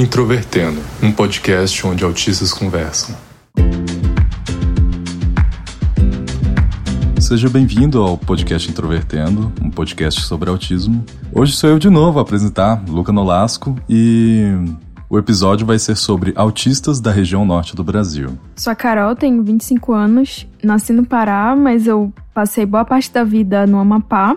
Introvertendo, um podcast onde autistas conversam. Seja bem-vindo ao podcast Introvertendo, um podcast sobre autismo. Hoje sou eu de novo a apresentar, Luca Nolasco, e o episódio vai ser sobre autistas da região norte do Brasil. Sou a Carol, tenho 25 anos, nasci no Pará, mas eu passei boa parte da vida no Amapá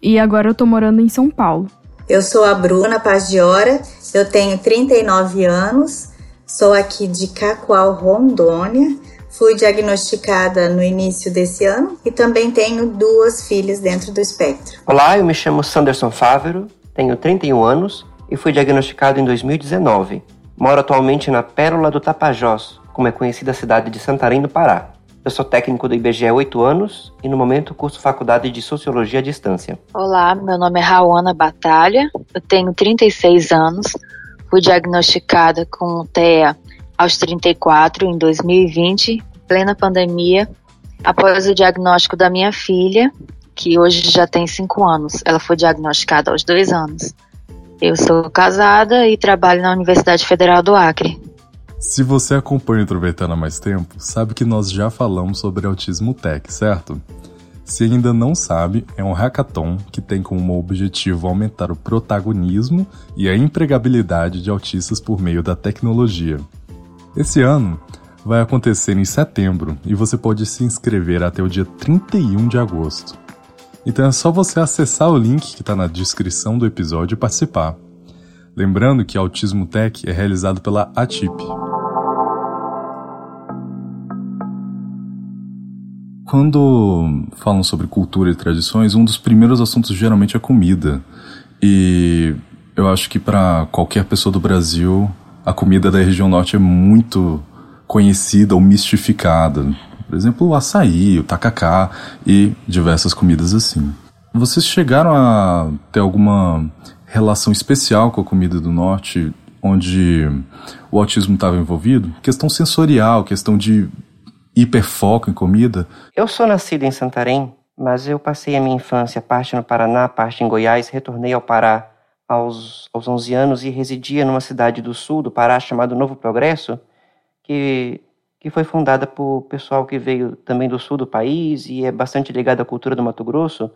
e agora eu tô morando em São Paulo. Eu sou a Bruna Hora, eu tenho 39 anos, sou aqui de Cacoal, Rondônia. Fui diagnosticada no início desse ano e também tenho duas filhas dentro do espectro. Olá, eu me chamo Sanderson Fávero, tenho 31 anos e fui diagnosticado em 2019. Moro atualmente na Pérola do Tapajós, como é conhecida a cidade de Santarém, no Pará. Eu sou técnico do IBGE há 8 anos e no momento curso faculdade de Sociologia à Distância. Olá, meu nome é Rauana Batalha, eu tenho 36 anos, fui diagnosticada com TEA aos 34 em 2020, plena pandemia, após o diagnóstico da minha filha, que hoje já tem 5 anos. Ela foi diagnosticada aos 2 anos. Eu sou casada e trabalho na Universidade Federal do Acre. Se você acompanha o Introvertendo há mais tempo, sabe que nós já falamos sobre Autismo Tech, certo? Se ainda não sabe, é um hackathon que tem como objetivo aumentar o protagonismo e a empregabilidade de autistas por meio da tecnologia. Esse ano vai acontecer em setembro e você pode se inscrever até o dia 31 de agosto. Então é só você acessar o link que está na descrição do episódio e participar. Lembrando que Autismo Tech é realizado pela ATIP. Quando falam sobre cultura e tradições, um dos primeiros assuntos geralmente é comida. E eu acho que para qualquer pessoa do Brasil, a comida da região norte é muito conhecida ou mistificada. Por exemplo, o açaí, o tacacá e diversas comidas assim. Vocês chegaram a ter alguma relação especial com a comida do norte, onde o autismo estava envolvido? Questão sensorial, questão de hiperfoco em comida? Eu sou nascido em Santarém, mas eu passei a minha infância parte no Paraná, parte em Goiás, retornei ao Pará aos, aos 11 anos e residia numa cidade do sul do Pará chamada Novo Progresso, que, que foi fundada por pessoal que veio também do sul do país e é bastante ligado à cultura do Mato Grosso.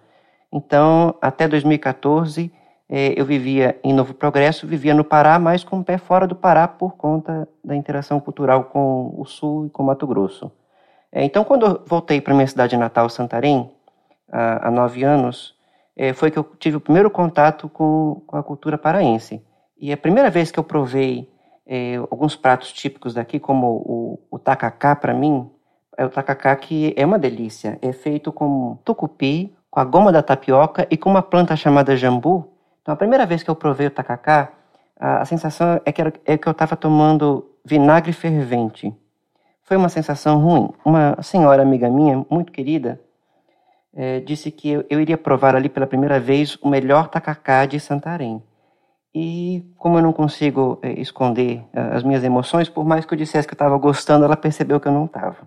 Então, até 2014, eh, eu vivia em Novo Progresso, vivia no Pará, mas com o pé fora do Pará por conta da interação cultural com o sul e com Mato Grosso. É, então, quando eu voltei para minha cidade natal, Santarém, há, há nove anos, é, foi que eu tive o primeiro contato com, com, a cultura paraense. E a primeira vez que eu provei é, alguns pratos típicos daqui, como o, o tacacá, para mim, é o tacacá que é uma delícia. É feito com tucupi, com a goma da tapioca e com uma planta chamada jambu. Então, a primeira vez que eu provei o tacacá, a, a sensação é que, era, é que eu estava tomando vinagre fervente. Foi uma sensação ruim. Uma senhora amiga minha, muito querida, é, disse que eu, eu, iria provar ali pela primeira vez o melhor tacacá de Santarém. E como eu não consigo é, esconder é, as minhas emoções, por mais que eu dissesse que eu estava gostando, ela percebeu que eu não estava.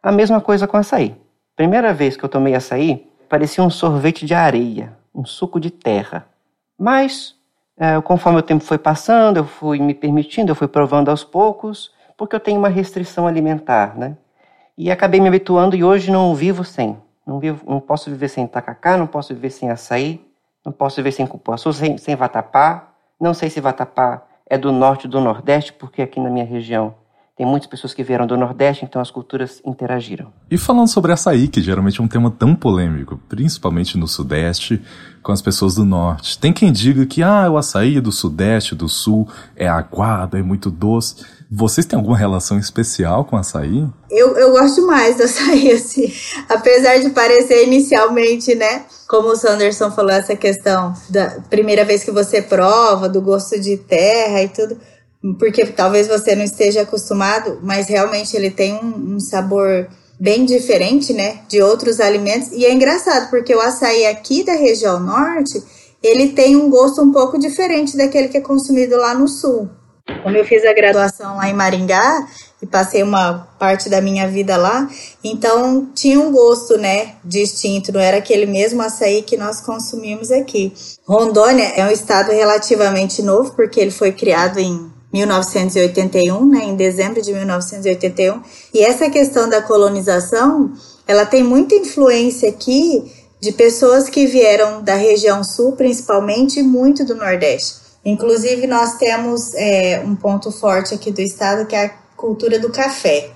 A mesma coisa com açaí. Primeira vez que eu tomei açaí, parecia um sorvete de areia, um suco de terra. Mas, é, conforme o tempo foi passando, eu fui me permitindo, eu fui provando aos poucos, porque eu tenho uma restrição alimentar, né? E acabei me habituando e hoje não vivo sem. Não, vivo, não posso viver sem tacacá, não posso viver sem açaí, não posso viver sem cupuaçu, sem, sem vatapá. Não sei se vatapá é do norte ou do nordeste, porque aqui na minha região tem muitas pessoas que vieram do Nordeste, então as culturas interagiram. E falando sobre açaí, que geralmente é um tema tão polêmico, principalmente no Sudeste, com as pessoas do Norte. Tem quem diga que ah, o açaí do Sudeste, do Sul, é aguado, é muito doce. Vocês têm alguma relação especial com açaí? Eu, eu gosto mais do açaí, assim. Apesar de parecer inicialmente, né? Como o Sanderson falou, essa questão da primeira vez que você prova, do gosto de terra e tudo porque talvez você não esteja acostumado, mas realmente ele tem um, um, sabor bem diferente, né, de outros alimentos. E é engraçado porque o açaí aqui da região norte, ele tem um gosto um pouco diferente daquele que é consumido lá no sul. Como eu fiz a graduação lá em Maringá e passei uma parte da minha vida lá, então tinha um gosto, né, distinto, não era aquele mesmo açaí que nós consumimos aqui. Rondônia é um estado relativamente novo porque ele foi criado em 1981, né, em dezembro de 1981. E essa questão da colonização, ela tem muita influência aqui de pessoas que vieram da região sul, principalmente, e muito do Nordeste. Inclusive, nós temos é, um ponto forte aqui do estado que é a cultura do café.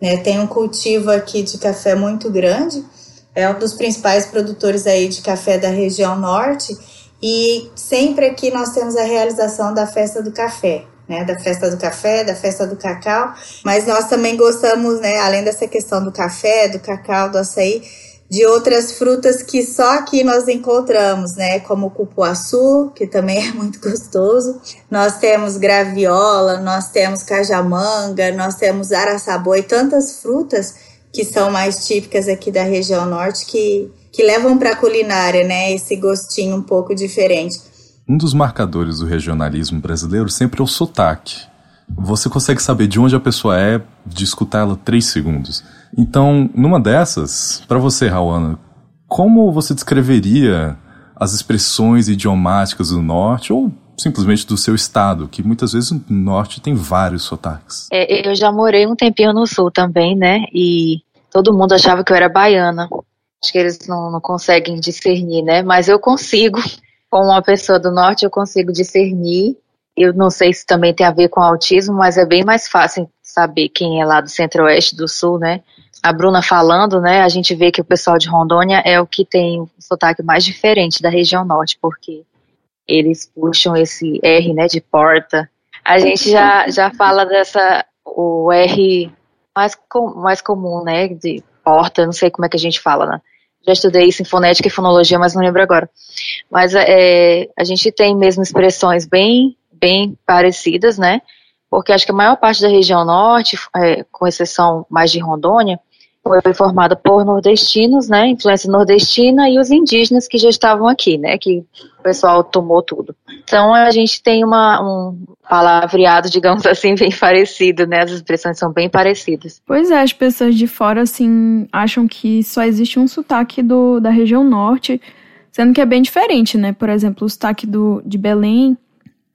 Né? Tem um cultivo aqui de café muito grande, é um dos principais produtores aí de café da região norte, e sempre aqui nós temos a realização da festa do café né, da festa do café, da festa do cacau, mas nós também gostamos, né, além dessa questão do café, do cacau, do açaí, de outras frutas que só aqui nós encontramos, né, como o cupuaçu, que também é muito gostoso. Nós temos graviola, nós temos cajamanga, nós temos araçaboi, tantas frutas que são mais típicas aqui da região norte que que levam para a culinária, né, esse gostinho um pouco diferente. Um dos marcadores do regionalismo brasileiro sempre é o sotaque. Você consegue saber de onde a pessoa é de escutar ela três segundos. Então, numa dessas, para você, Rawana, como você descreveria as expressões idiomáticas do norte ou simplesmente do seu estado, que muitas vezes no norte tem vários sotaques? É, eu já morei um tempinho no sul também, né? E todo mundo achava que eu era baiana. Acho que eles não, não conseguem discernir, né? Mas eu consigo com uma pessoa do norte eu consigo discernir. Eu não sei se também tem a ver com autismo, mas é bem mais fácil saber quem é lá do centro-oeste, do sul, né? A Bruna falando, né? A gente vê que o pessoal de Rondônia é o que tem o sotaque mais diferente da região norte, porque eles puxam esse R, né, de porta. A gente já, já fala dessa, o R mais, com, mais comum, né, de porta, não sei como é que a gente fala, né? Já estudei isso em fonética e fonologia, mas não lembro agora. Mas é, a gente tem mesmo expressões bem, bem parecidas, né? Porque acho que a maior parte da região norte, é, com exceção mais de Rondônia, foi formada por nordestinos, né, influência nordestina e os indígenas que já estavam aqui, né, que o pessoal tomou tudo. Então a gente tem uma, um palavreado, digamos assim, bem parecido, né, as expressões são bem parecidas. Pois é, as pessoas de fora, assim, acham que só existe um sotaque do, da região norte, sendo que é bem diferente, né, por exemplo, o sotaque do, de Belém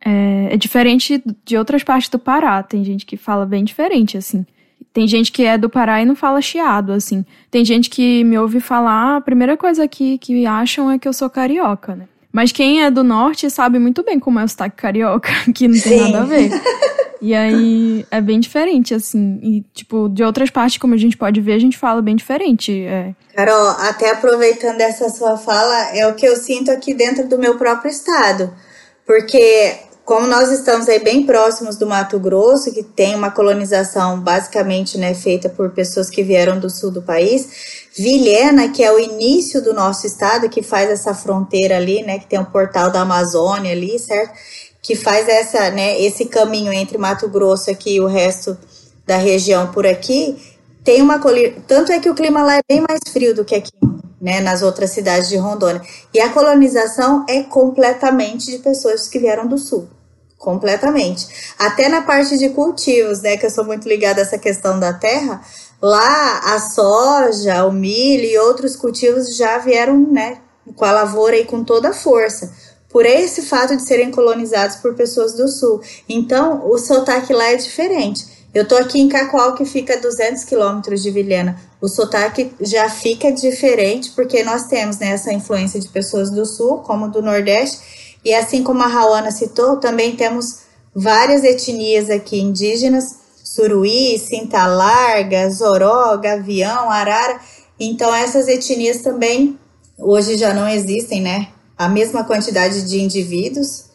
é, é diferente de outras partes do Pará, tem gente que fala bem diferente, assim. Tem gente que é do Pará e não fala chiado, assim. Tem gente que me ouve falar, a primeira coisa que, que acham é que eu sou carioca, né? Mas quem é do norte sabe muito bem como é o sotaque carioca, que não tem Sim. nada a ver. E aí é bem diferente, assim. E, tipo, de outras partes, como a gente pode ver, a gente fala bem diferente. É. Carol, até aproveitando essa sua fala, é o que eu sinto aqui dentro do meu próprio estado. Porque como nós estamos aí bem próximos do Mato Grosso, que tem uma colonização basicamente né, feita por pessoas que vieram do sul do país, Vilhena, que é o início do nosso estado, que faz essa fronteira ali, né, que tem o portal da Amazônia ali, certo? Que faz essa, né, esse caminho entre Mato Grosso aqui e o resto da região por aqui, tem uma tanto é que o clima lá é bem mais frio do que aqui, né, nas outras cidades de Rondônia. E a colonização é completamente de pessoas que vieram do sul completamente. Até na parte de cultivos, né, que eu sou muito ligada a essa questão da terra, lá a soja, o milho e outros cultivos já vieram, né, com a lavoura e com toda a força. Por esse fato de serem colonizados por pessoas do sul. Então, o sotaque lá é diferente. Eu tô aqui em Cacoal, que fica a 200 quilômetros de Vilhena. O sotaque já fica diferente, porque nós temos né, essa influência de pessoas do sul, como do Nordeste, e assim como a Rauana citou, também temos várias etnias aqui indígenas, Suruí, Cinta Larga, Zoró, Gavião, Arara. Então essas etnias também hoje já não existem, né? A mesma quantidade de indivíduos,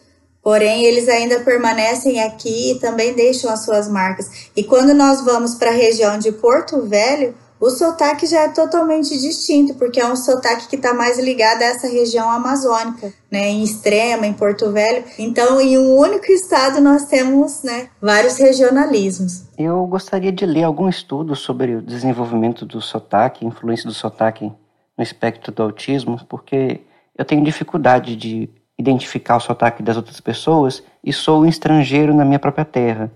porém eles ainda permanecem aqui e também deixam as suas marcas. E quando nós vamos para a região de Porto Velho, o sotaque já é totalmente distinto, porque é um sotaque que está mais ligado a essa região amazônica, né, em Extrema, em Porto Velho. Então, em um único estado nós temos, né, vários regionalismos. Eu gostaria de ler algum estudo sobre o desenvolvimento do sotaque, influência do sotaque no espectro do autismo, porque eu tenho dificuldade de identificar o sotaque das outras pessoas e sou um estrangeiro na minha própria terra.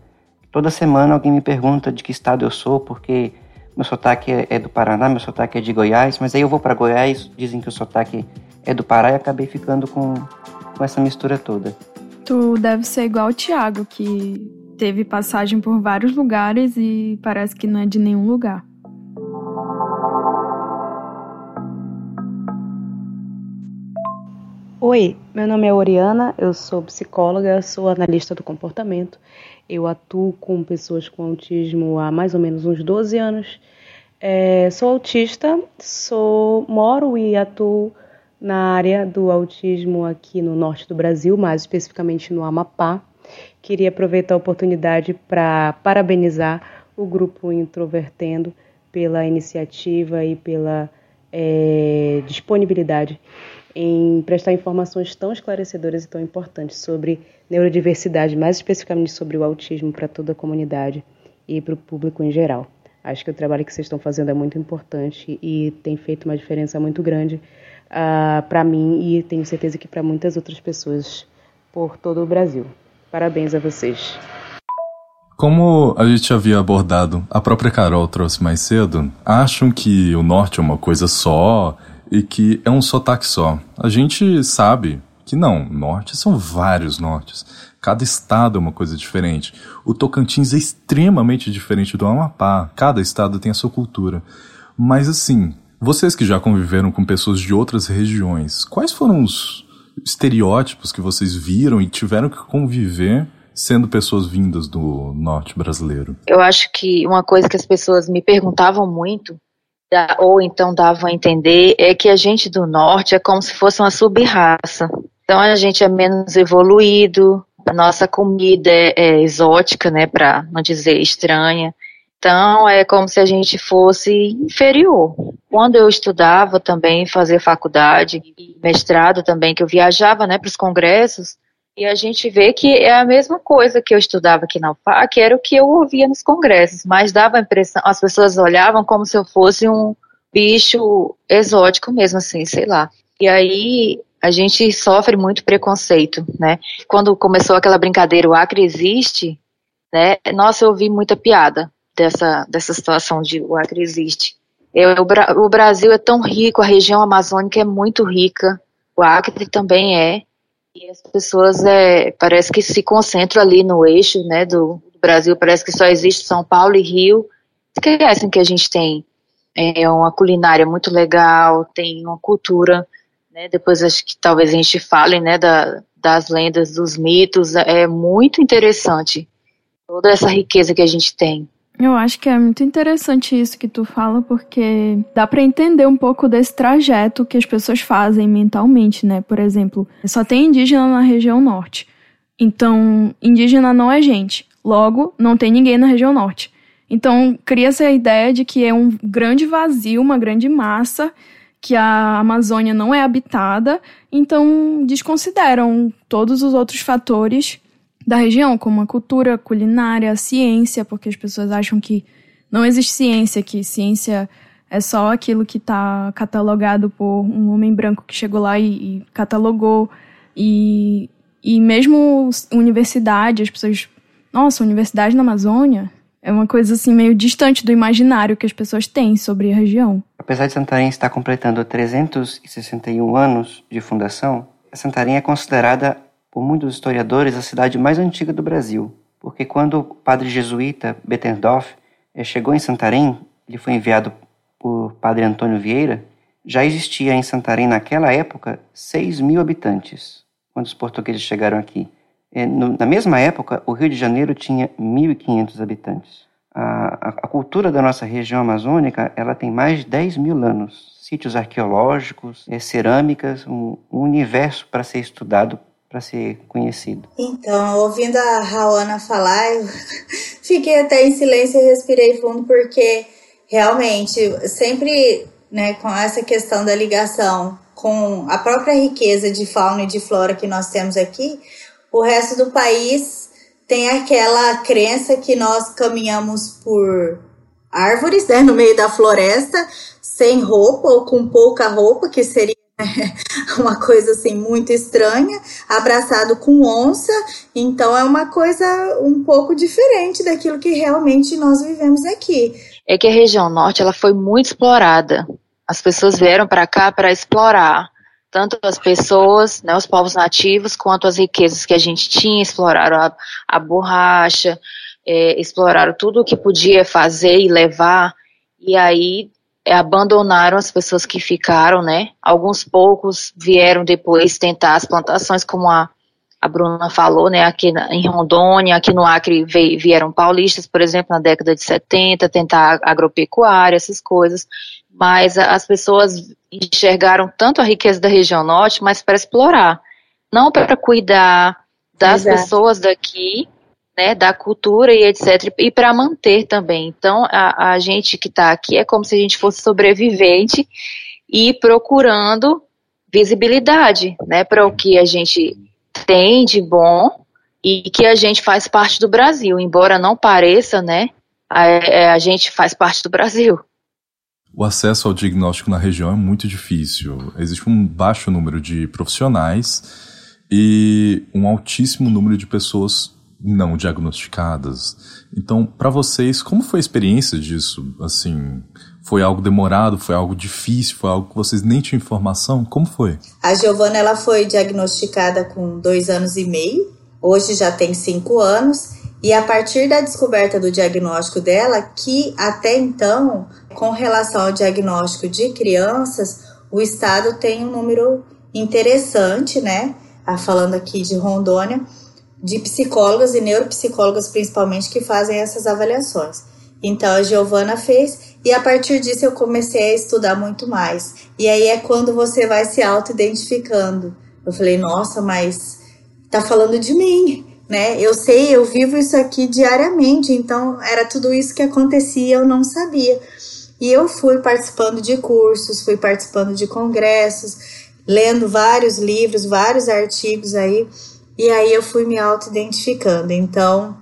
Toda semana alguém me pergunta de que estado eu sou, porque meu sotaque é, é do Paraná, meu sotaque é de Goiás, mas aí eu vou para Goiás, dizem que o sotaque é do Pará e acabei ficando com, com essa mistura toda. Tu deve ser igual o Thiago, que teve passagem por vários lugares e parece que não é de nenhum lugar. Oi, meu nome é Oriana, eu sou psicóloga, sou analista do comportamento. Eu atuo com pessoas com autismo há mais ou menos uns 12 anos. É, sou autista, sou moro e atuo na área do autismo aqui no norte do Brasil, mais especificamente no Amapá. Queria aproveitar a oportunidade para parabenizar o grupo Introvertendo pela iniciativa e pela é, disponibilidade em prestar informações tão esclarecedoras e tão importantes sobre neurodiversidade, mais especificamente sobre o autismo para toda a comunidade e para o público em geral. Acho que o trabalho que vocês estão fazendo é muito importante e tem feito uma diferença muito grande uh, ah, para mim e tenho certeza que para muitas outras pessoas por todo o Brasil. Parabéns a vocês. Como a gente havia abordado, a própria Carol trouxe mais cedo, acham que o norte é uma coisa só e que é um sotaque só. A gente sabe que não, norte são vários nortes. Cada estado é uma coisa diferente. O Tocantins é extremamente diferente do Amapá. Cada estado tem a sua cultura. Mas assim, vocês que já conviveram com pessoas de outras regiões, quais foram os estereótipos que vocês viram e tiveram que conviver sendo pessoas vindas do norte brasileiro? Eu acho que uma coisa que as pessoas me perguntavam muito ou então davam a entender, é que a gente do norte é como se fosse uma sub-raça. Então a gente é menos evoluído, a nossa comida é, é exótica, né, para não dizer estranha. Então é como se a gente fosse inferior. Quando eu estudava também, fazia faculdade, mestrado também, que eu viajava, né, para os congressos, e a gente vê que é a mesma coisa que eu estudava aqui na UFAC, era o que eu ouvia nos congressos, mas dava a impressão, as pessoas olhavam como se eu fosse um bicho exótico mesmo, assim, sei lá. E aí a gente sofre muito preconceito, né? Quando começou aquela brincadeira, o Acre existe, né? Nossa, eu ouvi muita piada dessa, dessa situação de o Acre existe. Eu, o, o Brasil é tão rico, a região amazônica é muito rica, o Acre também é, e as pessoas é, parece que se concentram ali no eixo né, do, Brasil, parece que só existe São Paulo e Rio. Esquecem que a gente tem é, uma culinária muito legal, tem uma cultura, né, depois acho que talvez a gente fale né, da, das lendas, dos mitos, é muito interessante toda essa riqueza que a gente tem. Eu acho que é muito interessante isso que tu fala, porque dá para entender um pouco desse trajeto que as pessoas fazem mentalmente, né? Por exemplo, só tem indígena na região norte. Então, indígena não é gente. Logo, não tem ninguém na região norte. Então, cria-se a ideia de que é um grande vazio, uma grande massa, que a Amazônia não é habitada, então desconsideram todos os outros fatores da região, como a cultura, culinária, a ciência, porque as pessoas acham que não existe ciência, que ciência é só aquilo que está catalogado por um homem branco que chegou lá e, e catalogou. E, e mesmo universidade, as pessoas. Nossa, universidade na Amazônia é uma coisa assim meio distante do imaginário que as pessoas têm sobre a região. Apesar de Santarém estar completando 361 anos de fundação, Santarém é considerada por muitos historiadores, a cidade mais antiga do Brasil, porque quando o padre jesuíta Bettendorf eh, chegou em Santarém, ele foi enviado por padre Antônio Vieira, já existia em Santarém naquela época 6 mil habitantes, quando os portugueses chegaram aqui. Eh, na mesma época, o Rio de Janeiro tinha 1.500 habitantes. A, a, a, cultura da nossa região amazônica ela tem mais de 10 mil anos. Sítios arqueológicos, é, cerâmicas, um, um universo para ser estudado para ser conhecido. Então, ouvindo a Raona falar, eu fiquei até em silêncio e respirei fundo, porque realmente, sempre né, com essa questão da ligação com a própria riqueza de fauna e de flora que nós temos aqui, o resto do país tem aquela crença que nós caminhamos por árvores, né, no meio da floresta, sem roupa ou com pouca roupa, que seria uma coisa assim muito estranha, abraçado com onça, então é uma coisa um pouco diferente daquilo que realmente nós vivemos aqui. É que a região norte ela foi muito explorada. As pessoas vieram para cá para explorar. tanto as pessoas, né, os povos nativos, quanto as riquezas que a gente tinha, exploraram a, a borracha, é, exploraram tudo o que podia fazer e levar, e aí abandonaram as pessoas que ficaram, né? Alguns poucos vieram depois tentar as plantações, como a, a Bruna falou, né? Aqui na, em Rondônia, aqui no Acre veio, vieram paulistas, por exemplo, na década de 70, tentar agropecuária, essas coisas. Mas as pessoas enxergaram tanto a riqueza da região norte, mas para explorar, não para cuidar das Exato. pessoas daqui, né, da cultura e etc, e para manter também. Então, a, a gente que está aqui é como se a gente fosse sobrevivente e procurando visibilidade, né, para o que a gente tem de bom e que a gente faz parte do Brasil, embora não pareça, né, a, é, a gente faz parte do Brasil. O acesso ao diagnóstico na região é muito difícil. Existe um baixo número de profissionais e um altíssimo número de pessoas não diagnosticadas. Então, para vocês, como foi a experiência disso? Assim, foi algo demorado, foi algo difícil, foi algo que vocês nem tinham informação? Como foi? A Giovana ela foi diagnosticada com dois anos e meio, hoje já tem cinco anos. E a partir da descoberta do diagnóstico dela, que até então, com relação ao diagnóstico de crianças, o estado tem um número interessante, né? Ah, falando aqui de Rondônia, de psicólogas e neuropsicólogas principalmente que fazem essas avaliações. Então a Giovana fez e a partir disso eu comecei a estudar muito mais. E aí é quando você vai se auto-identificando. Eu falei, nossa, mas tá falando de mim né? Eu sei, eu vivo isso aqui diariamente, então era tudo isso que acontecia, eu não sabia. E eu fui participando de cursos, fui participando de congressos, lendo vários livros, vários artigos aí, e aí eu fui me auto-identificando. Então,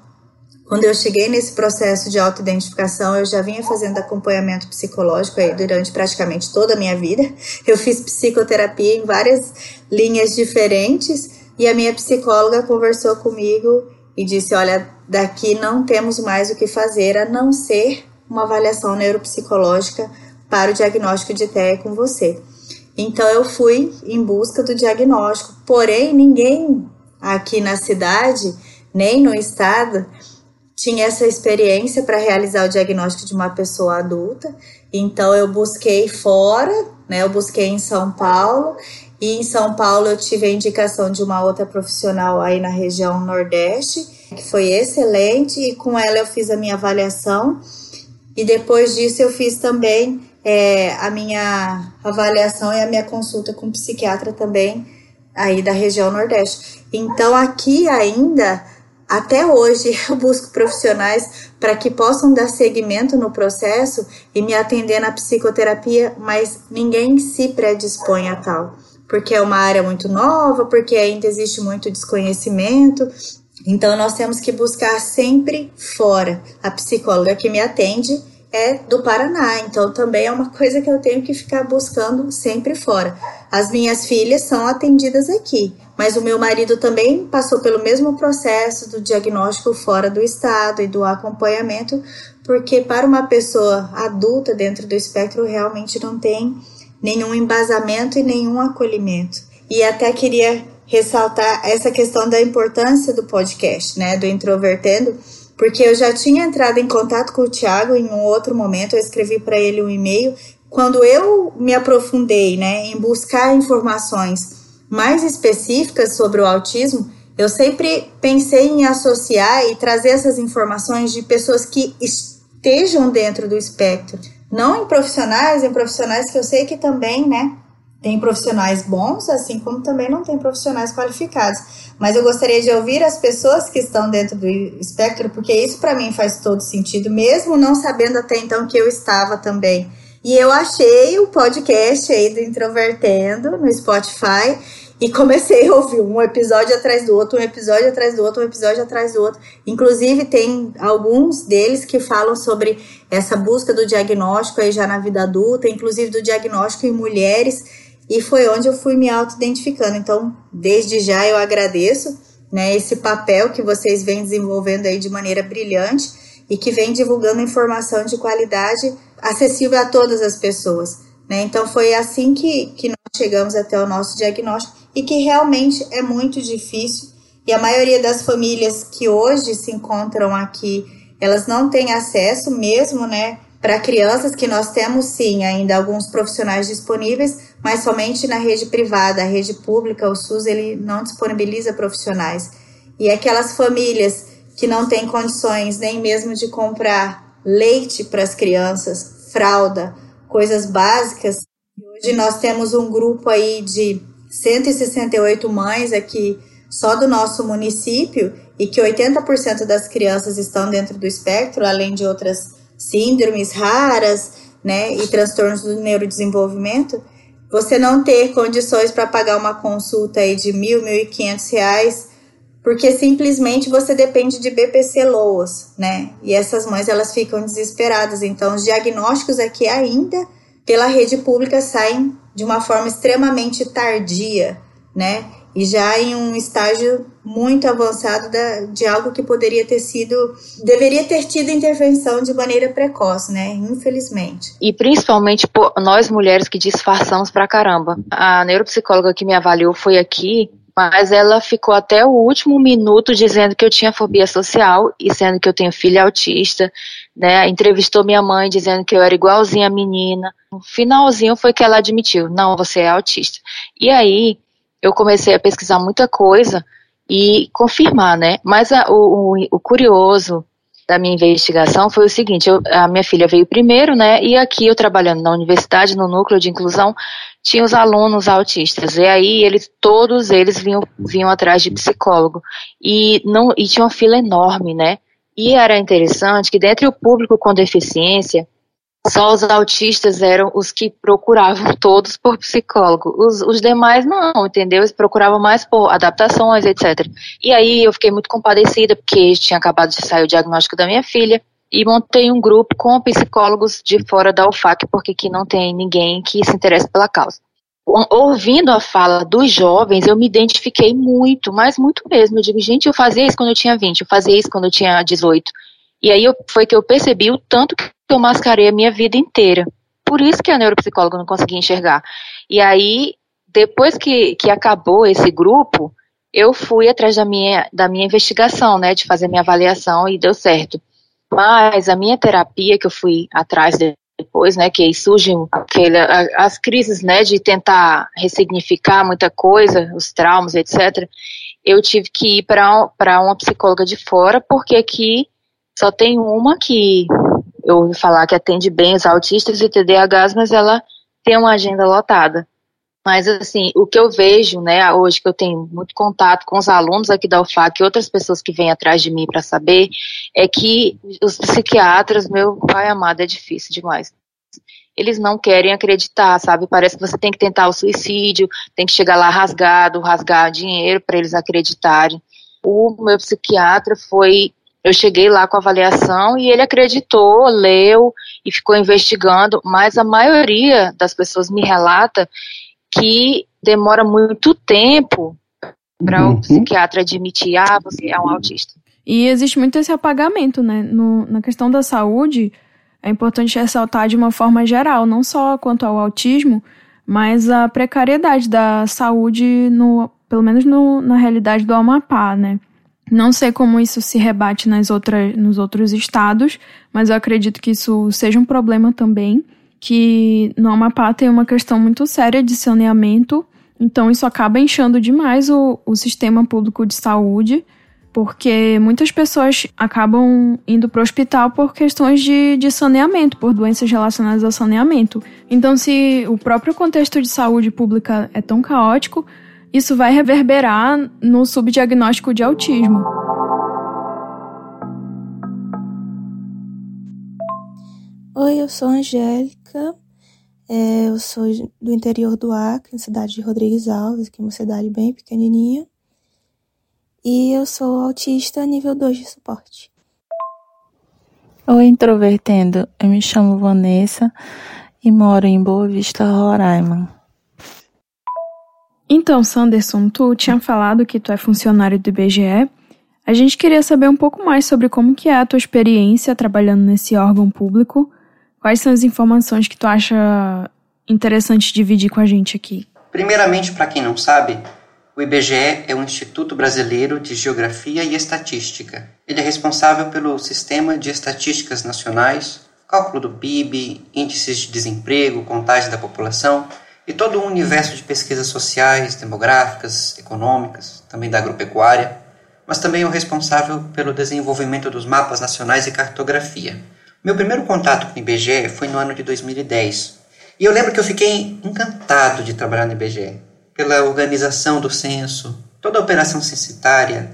quando eu cheguei nesse processo de autoidentificação, eu já vinha fazendo acompanhamento psicológico aí durante praticamente toda a minha vida. Eu fiz psicoterapia em várias linhas diferentes e a minha psicóloga conversou comigo e disse: Olha, daqui não temos mais o que fazer a não ser uma avaliação neuropsicológica para o diagnóstico de TEA com você. Então eu fui em busca do diagnóstico, porém ninguém aqui na cidade, nem no estado, tinha essa experiência para realizar o diagnóstico de uma pessoa adulta. Então eu busquei fora, né? Eu busquei em São Paulo e em São Paulo eu tive a indicação de uma outra profissional aí na região Nordeste, que foi excelente, e com ela eu fiz a minha avaliação. E depois disso eu fiz também é, a minha avaliação e a minha consulta com o psiquiatra também aí da região Nordeste. Então aqui ainda, até hoje, eu busco profissionais para que possam dar seguimento no processo e me atender na psicoterapia, mas ninguém se predispõe a tal porque é uma área muito nova, porque ainda existe muito desconhecimento. Então, nós temos que buscar sempre fora. A psicóloga que me atende é do Paraná, então também é uma coisa que eu tenho que ficar buscando sempre fora. As minhas filhas são atendidas aqui, mas o meu marido também passou pelo mesmo processo do diagnóstico fora do estado e do acompanhamento, porque para uma pessoa adulta dentro do espectro realmente não tem nenhum embasamento e nenhum acolhimento. E até queria ressaltar essa questão da importância do podcast, né, do Introvertendo, porque eu já tinha entrado em contato com o Tiago em um outro momento, eu escrevi para ele um e-mail. Quando eu me aprofundei, né, em buscar informações mais específicas sobre o autismo, eu sempre pensei em associar e trazer essas informações de pessoas que estejam dentro do espectro, não em profissionais, em profissionais que eu sei que também, né, tem profissionais bons, assim como também não tem profissionais qualificados. Mas eu gostaria de ouvir as pessoas que estão dentro do espectro, porque isso para mim faz todo sentido, mesmo não sabendo até então que eu estava também. E eu achei o podcast aí do Introvertendo no Spotify e comecei a ouvir um episódio atrás do outro, um episódio atrás do outro, um episódio atrás do outro. Inclusive, tem alguns deles que falam sobre essa busca do diagnóstico aí já na vida adulta, inclusive do diagnóstico em mulheres, e foi onde eu fui me auto-identificando. Então, desde já eu agradeço né, esse papel que vocês vêm desenvolvendo aí de maneira brilhante e que vem divulgando informação de qualidade acessível a todas as pessoas. Né? Então, foi assim que, que nós chegamos até o nosso diagnóstico e que realmente é muito difícil. E a maioria das famílias que hoje se encontram aqui, elas não têm acesso mesmo, né? Para crianças que nós temos sim ainda alguns profissionais disponíveis, mas somente na rede privada, a rede pública, o SUS ele não disponibiliza profissionais. E aquelas famílias que não têm condições nem mesmo de comprar leite para as crianças, fralda, coisas básicas. Hoje nós temos um grupo aí de 168 mães aqui só do nosso município e que 80% das crianças estão dentro do espectro, além de outras síndromes raras, né, e transtornos do neurodesenvolvimento. Você não ter condições para pagar uma consulta aí de mil, mil e quinhentos reais, porque simplesmente você depende de BPC LOAS, né? E essas mães elas ficam desesperadas. Então, os diagnósticos aqui ainda pela rede pública saem de uma forma extremamente tardia, né? E já em um estágio muito avançado da, de algo que poderia ter sido, deveria ter tido intervenção de maneira precoce, né? Infelizmente. E principalmente por nós mulheres que disfarçamos pra caramba. A neuropsicóloga que me avaliou foi aqui, mas ela ficou até o último minuto dizendo que eu tinha fobia social e sendo que eu tenho filha autista, né? Entrevistou minha mãe dizendo que eu era igualzinha a menina. No finalzinho foi que ela admitiu, não, você é autista. E aí eu comecei a pesquisar muita coisa e confirmar, né? Mas a, o, o, curioso da minha investigação foi o seguinte: eu, a minha filha veio primeiro, né? E aqui eu trabalhando na universidade, no núcleo de inclusão, tinha os alunos autistas. E aí eles, todos eles vinham, vinham atrás de psicólogo. E, não, e tinha uma fila enorme, né? E era interessante que, dentre o público com deficiência, só os autistas eram os que procuravam todos por psicólogo. Os, os demais não, entendeu? Eles procuravam mais por adaptações, etc. E aí eu fiquei muito compadecida, porque tinha acabado de sair o diagnóstico da minha filha, e montei um grupo com psicólogos de fora da UFAC, porque aqui não tem ninguém que se interesse pela causa. Ouvindo a fala dos jovens, eu me identifiquei muito, mas muito mesmo. Eu digo, gente, eu fazia isso quando eu tinha 20, eu fazia isso quando eu tinha 18. E aí eu, foi que eu percebi o tanto que eu mascarei a minha vida inteira. Por isso que a neuropsicóloga não conseguia enxergar. E aí, depois que, que acabou esse grupo, eu fui atrás da minha, da minha investigação, né, de fazer minha avaliação e deu certo. Mas a minha terapia que eu fui atrás depois, né, que aí surgem aquele, as crises, né, de tentar ressignificar muita coisa, os traumas, etc. Eu tive que ir para uma psicóloga de fora, porque aqui só tem uma que eu ouvi falar que atende bem os autistas e TDAHs, mas ela tem uma agenda lotada. Mas, assim, o que eu vejo, né, hoje que eu tenho muito contato com os alunos aqui da UFAC e outras pessoas que vêm atrás de mim para saber, é que os psiquiatras, meu pai amado, é difícil demais. Eles não querem acreditar, sabe? Parece que você tem que tentar o suicídio, tem que chegar lá rasgado, rasgar dinheiro para eles acreditarem. O meu psiquiatra foi eu cheguei lá com a avaliação e ele acreditou, leu e ficou investigando, mas a maioria das pessoas me relata que demora muito tempo para o uhum. psiquiatra admitir, ah, você é um autista. E existe muito esse apagamento, né? No, na questão da saúde, é importante ressaltar de uma forma geral, não só quanto ao autismo, mas a precariedade da saúde, no, pelo menos no, na realidade do Amapá, né? Não sei como isso se rebate nas outras, nos outros estados, mas eu acredito que isso seja um problema também, que no Amapá tem uma questão muito séria de saneamento, então isso acaba inchando demais o, o sistema público de saúde, porque muitas pessoas acabam indo para o hospital por questões de, de saneamento, por doenças relacionadas ao saneamento. Então, se o próprio contexto de saúde pública é tão caótico, isso vai reverberar no subdiagnóstico de autismo. Oi, eu sou Angélica, é, eu sou do interior do Acre, na cidade de Rodrigues Alves, que é uma cidade bem pequenininha, e eu sou autista nível 2 de suporte. Oi, introvertendo, eu me chamo Vanessa e moro em Boa Vista, Roraima. Então, Sanderson, tu tinha falado que tu é funcionário do IBGE. A gente queria saber um pouco mais sobre como que é a tua experiência trabalhando nesse órgão público. Quais são as informações que tu acha interessante dividir com a gente aqui? Primeiramente, para quem não sabe, o IBGE é o Instituto Brasileiro de Geografia e Estatística. Ele é responsável pelo Sistema de Estatísticas Nacionais, cálculo do PIB, índices de desemprego, contagem da população e todo um universo de pesquisas sociais, demográficas, econômicas, também da agropecuária, mas também o responsável pelo desenvolvimento dos mapas nacionais e cartografia. Meu primeiro contato com o IBGE foi no ano de 2010. E eu lembro que eu fiquei encantado de trabalhar no IBGE pela organização do censo, toda a operação censitária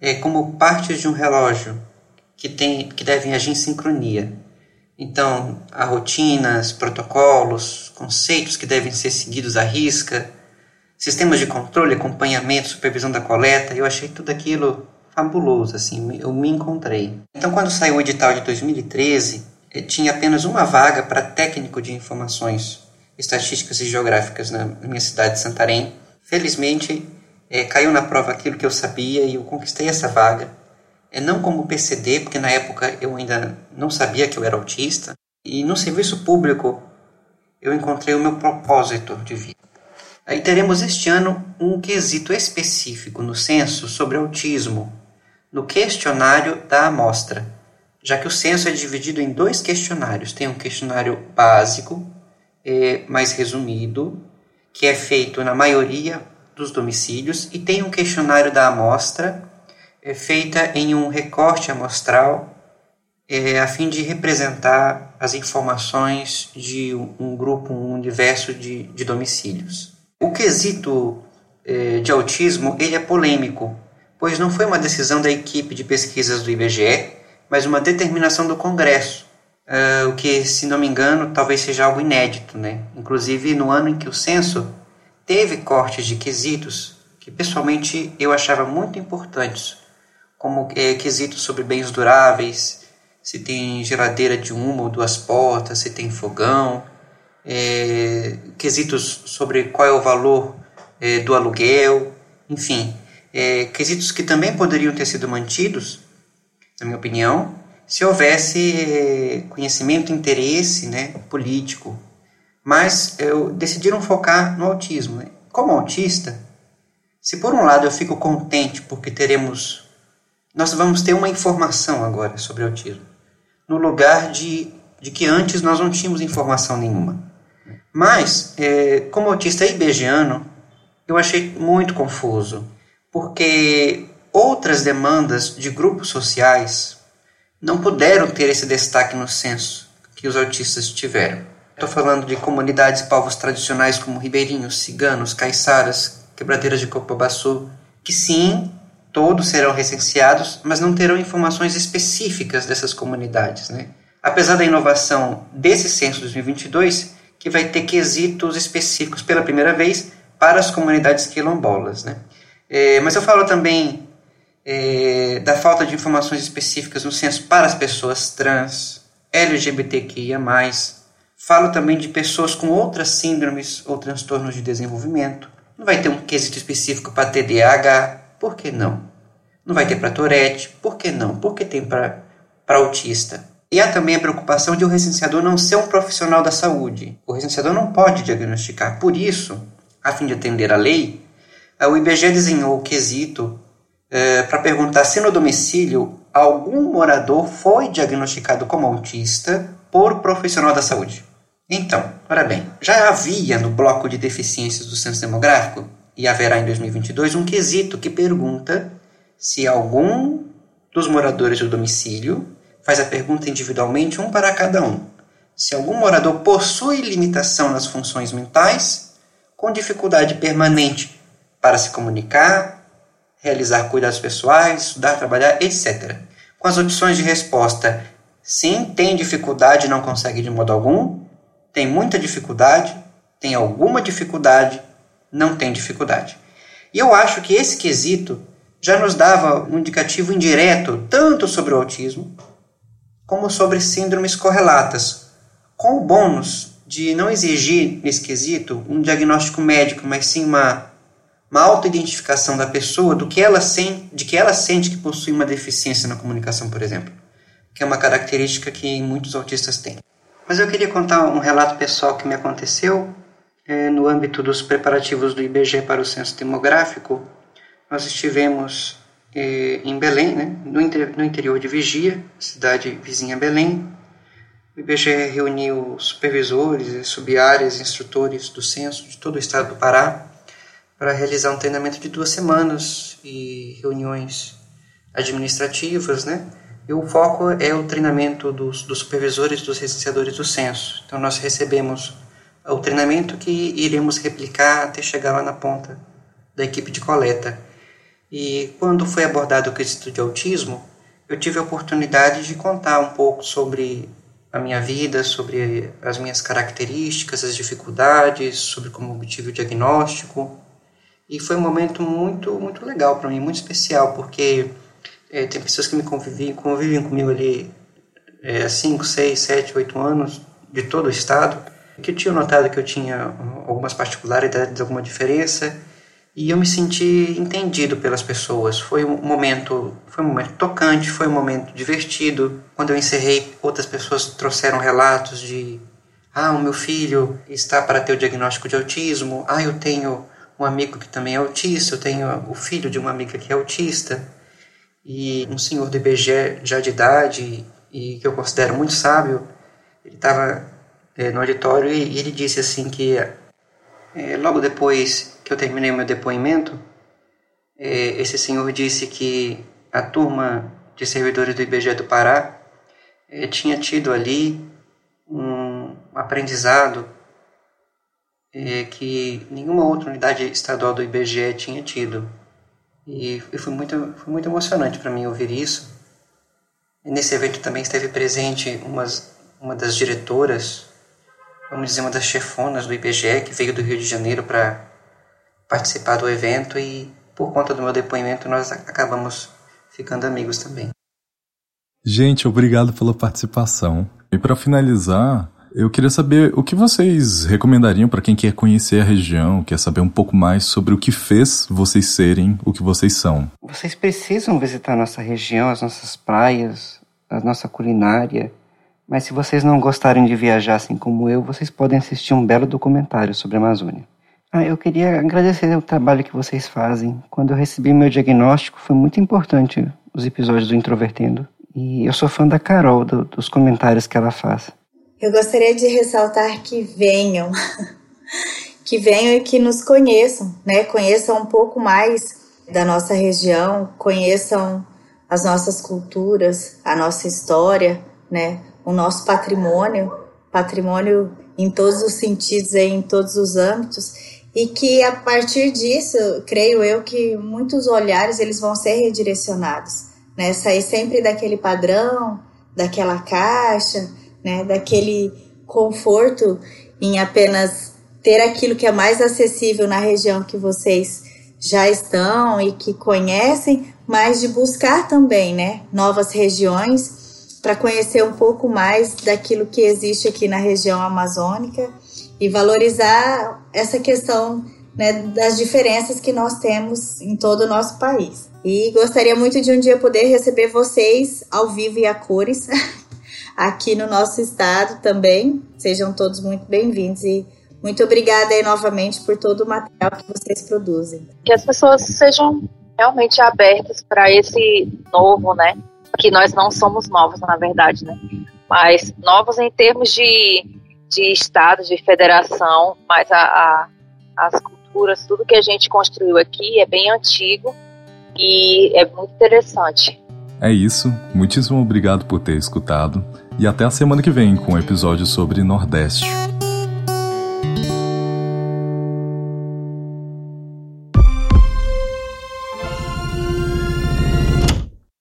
é como partes de um relógio que, tem, que devem agir em sincronia. Então, há rotinas, protocolos, conceitos que devem ser seguidos à risca, sistemas de controle, acompanhamento, supervisão da coleta. Eu achei tudo aquilo fabuloso, assim, eu me encontrei. Então, quando saiu o edital de 2013, eh, tinha apenas uma vaga para técnico de informações estatísticas e geográficas na minha cidade de Santarém. Felizmente, é, caiu na prova aquilo que eu sabia e eu conquistei essa vaga. É, não como PCD, porque na época eu ainda não sabia que eu era autista. E no serviço público eu encontrei o meu propósito de vida. Aí teremos este ano um quesito específico no censo sobre autismo, no questionário da amostra, já que o censo é dividido em dois questionários. Tem um questionário básico, é, mais resumido, que é feito na maioria dos domicílios, e tem um questionário da amostra, é, feita em um recorte amostral, é, a fim de representar as informações de um grupo, um universo de, de domicílios. O quesito é, de autismo ele é polêmico, pois não foi uma decisão da equipe de pesquisas do IBGE, mas uma determinação do Congresso, uh, o que, se não me engano, talvez seja algo inédito. Né? Inclusive, no ano em que o censo teve cortes de quesitos que, pessoalmente, eu achava muito importantes, como é, quesitos sobre bens duráveis, se tem geladeira de uma ou duas portas, se tem fogão, é, quesitos sobre qual é o valor é, do aluguel, enfim, é, quesitos que também poderiam ter sido mantidos, na minha opinião, se houvesse eh, conhecimento, interesse né, político. Mas eu, decidiram focar no autismo. Né? Como autista, se por um lado eu fico contente porque teremos. Nós vamos ter uma informação agora sobre autismo, no lugar de, de que antes nós não tínhamos informação nenhuma. Mas, é, como autista ibegiano, eu achei muito confuso, porque outras demandas de grupos sociais, não puderam ter esse destaque no censo que os autistas tiveram. Estou falando de comunidades povos tradicionais como ribeirinhos, ciganos, caiçaras, quebradeiras de copabaçu, que sim, todos serão recenseados, mas não terão informações específicas dessas comunidades. Né? Apesar da inovação desse censo 2022, que vai ter quesitos específicos pela primeira vez para as comunidades quilombolas. Né? É, mas eu falo também é, da falta de informações específicas no censo para as pessoas trans, LGBTQIA+. Falo também de pessoas com outras síndromes ou transtornos de desenvolvimento. Não vai ter um quesito específico para TDAH, por que não? Não vai ter para Tourette, por que não? Por que tem para autista? E há também a preocupação de o recenseador não ser um profissional da saúde. O recenseador não pode diagnosticar. Por isso, a fim de atender à lei, o IBGE desenhou o quesito é, para perguntar se no domicílio algum morador foi diagnosticado como autista por profissional da saúde. Então, ora bem, já havia no bloco de deficiências do censo demográfico, e haverá em 2022, um quesito que pergunta se algum dos moradores do domicílio faz a pergunta individualmente, um para cada um. Se algum morador possui limitação nas funções mentais, com dificuldade permanente para se comunicar, realizar cuidados pessoais, estudar, trabalhar, etc. Com as opções de resposta sim, tem dificuldade não consegue de modo algum, tem muita dificuldade, tem alguma dificuldade, não tem dificuldade. E eu acho que esse quesito já nos dava um indicativo indireto tanto sobre o autismo como sobre síndromes correlatas, com o bônus de não exigir nesse quesito um diagnóstico médico, mas sim uma uma autoidentificação da pessoa do que ela sente, de que ela sente que possui uma deficiência na comunicação, por exemplo, que é uma característica que muitos autistas têm. Mas eu queria contar um relato pessoal que me aconteceu no âmbito dos preparativos do IBGE para o censo demográfico, nós estivemos é, em Belém, né, no, inter, no interior de Vigia, cidade vizinha Belém. O IBGE reuniu supervisores, subáreas, instrutores do censo de todo o estado do Pará para realizar um treinamento de duas semanas e reuniões administrativas, né? E o foco é o treinamento dos, dos supervisores, dos recenseadores do censo. Então nós recebemos o treinamento que iremos replicar até chegar lá na ponta da equipe de coleta. E quando foi abordado o quesito de autismo, eu tive a oportunidade de contar um pouco sobre a minha vida, sobre as minhas características, as dificuldades, sobre como obtive o diagnóstico. E foi um momento muito, muito legal para mim, muito especial, porque é, tem pessoas que me convivem, convivem comigo ali há é, 5, 6, 7, 8 anos, de todo o estado, que tinham notado que eu tinha algumas particularidades, alguma diferença, e eu me senti entendido pelas pessoas. Foi um momento, foi um momento tocante, foi um momento divertido. Quando eu encerrei, outras pessoas trouxeram relatos de ah, o meu filho está para ter o diagnóstico de autismo. Ah, eu tenho um amigo que também é autista, eu tenho o filho de uma amiga que é autista. E um senhor do IBGE já de idade e que eu considero muito sábio, ele estava é, no auditório e, e, ele disse assim que é, logo depois que eu terminei meu depoimento, é, esse senhor disse que a turma de servidores do IBGE do Pará é, tinha tido ali um aprendizado é, que nenhuma outra unidade estadual do IBGE tinha tido. E, foi, muito, foi muito emocionante para mim ouvir isso. E nesse evento também esteve presente umas, uma das diretoras, vamos dizer, uma das chefonas do IBGE, que veio do Rio de Janeiro para participar do evento e por conta do meu depoimento nós acabamos ficando amigos também. Gente, obrigado pela participação. E para finalizar, eu queria saber o que vocês recomendariam para quem quer conhecer a região, quer saber um pouco mais sobre o que fez vocês serem o que vocês são. Vocês precisam visitar a nossa região, as nossas praias, a nossa culinária. Mas se vocês não gostarem de viajar assim como eu, vocês podem assistir um belo documentário sobre a Amazônia. Ah, eu queria agradecer o trabalho que vocês fazem. Quando eu recebi meu diagnóstico, foi muito importante os episódios do Introvertendo. E eu sou fã da Carol, do, dos comentários que ela faz. Eu gostaria de ressaltar que venham, que venham e que nos conheçam, né? Conheçam um pouco mais da nossa região, conheçam as nossas culturas, a nossa história, né? O nosso patrimônio, patrimônio em todos os sentidos em todos os âmbitos e que a partir disso, creio eu que muitos olhares eles vão ser redirecionados, né? Sair sempre daquele padrão, daquela caixa, né? Daquele conforto em apenas ter aquilo que é mais acessível na região que vocês já estão e que conhecem, mas de buscar também, né? Novas regiões para conhecer um pouco mais daquilo que existe aqui na região amazônica e valorizar essa questão né, das diferenças que nós temos em todo o nosso país. E gostaria muito de um dia poder receber vocês ao vivo e a cores aqui no nosso estado também. Sejam todos muito bem-vindos e muito obrigada aí novamente por todo o material que vocês produzem. Que as pessoas sejam realmente abertas para esse novo, né? Que nós não somos novos, na verdade, né? Mas novos em termos de de estado, de federação, mas a, a, as culturas, tudo que a gente construiu aqui é bem antigo e é muito interessante. É isso, muitíssimo obrigado por ter escutado e até a semana que vem com um episódio sobre Nordeste.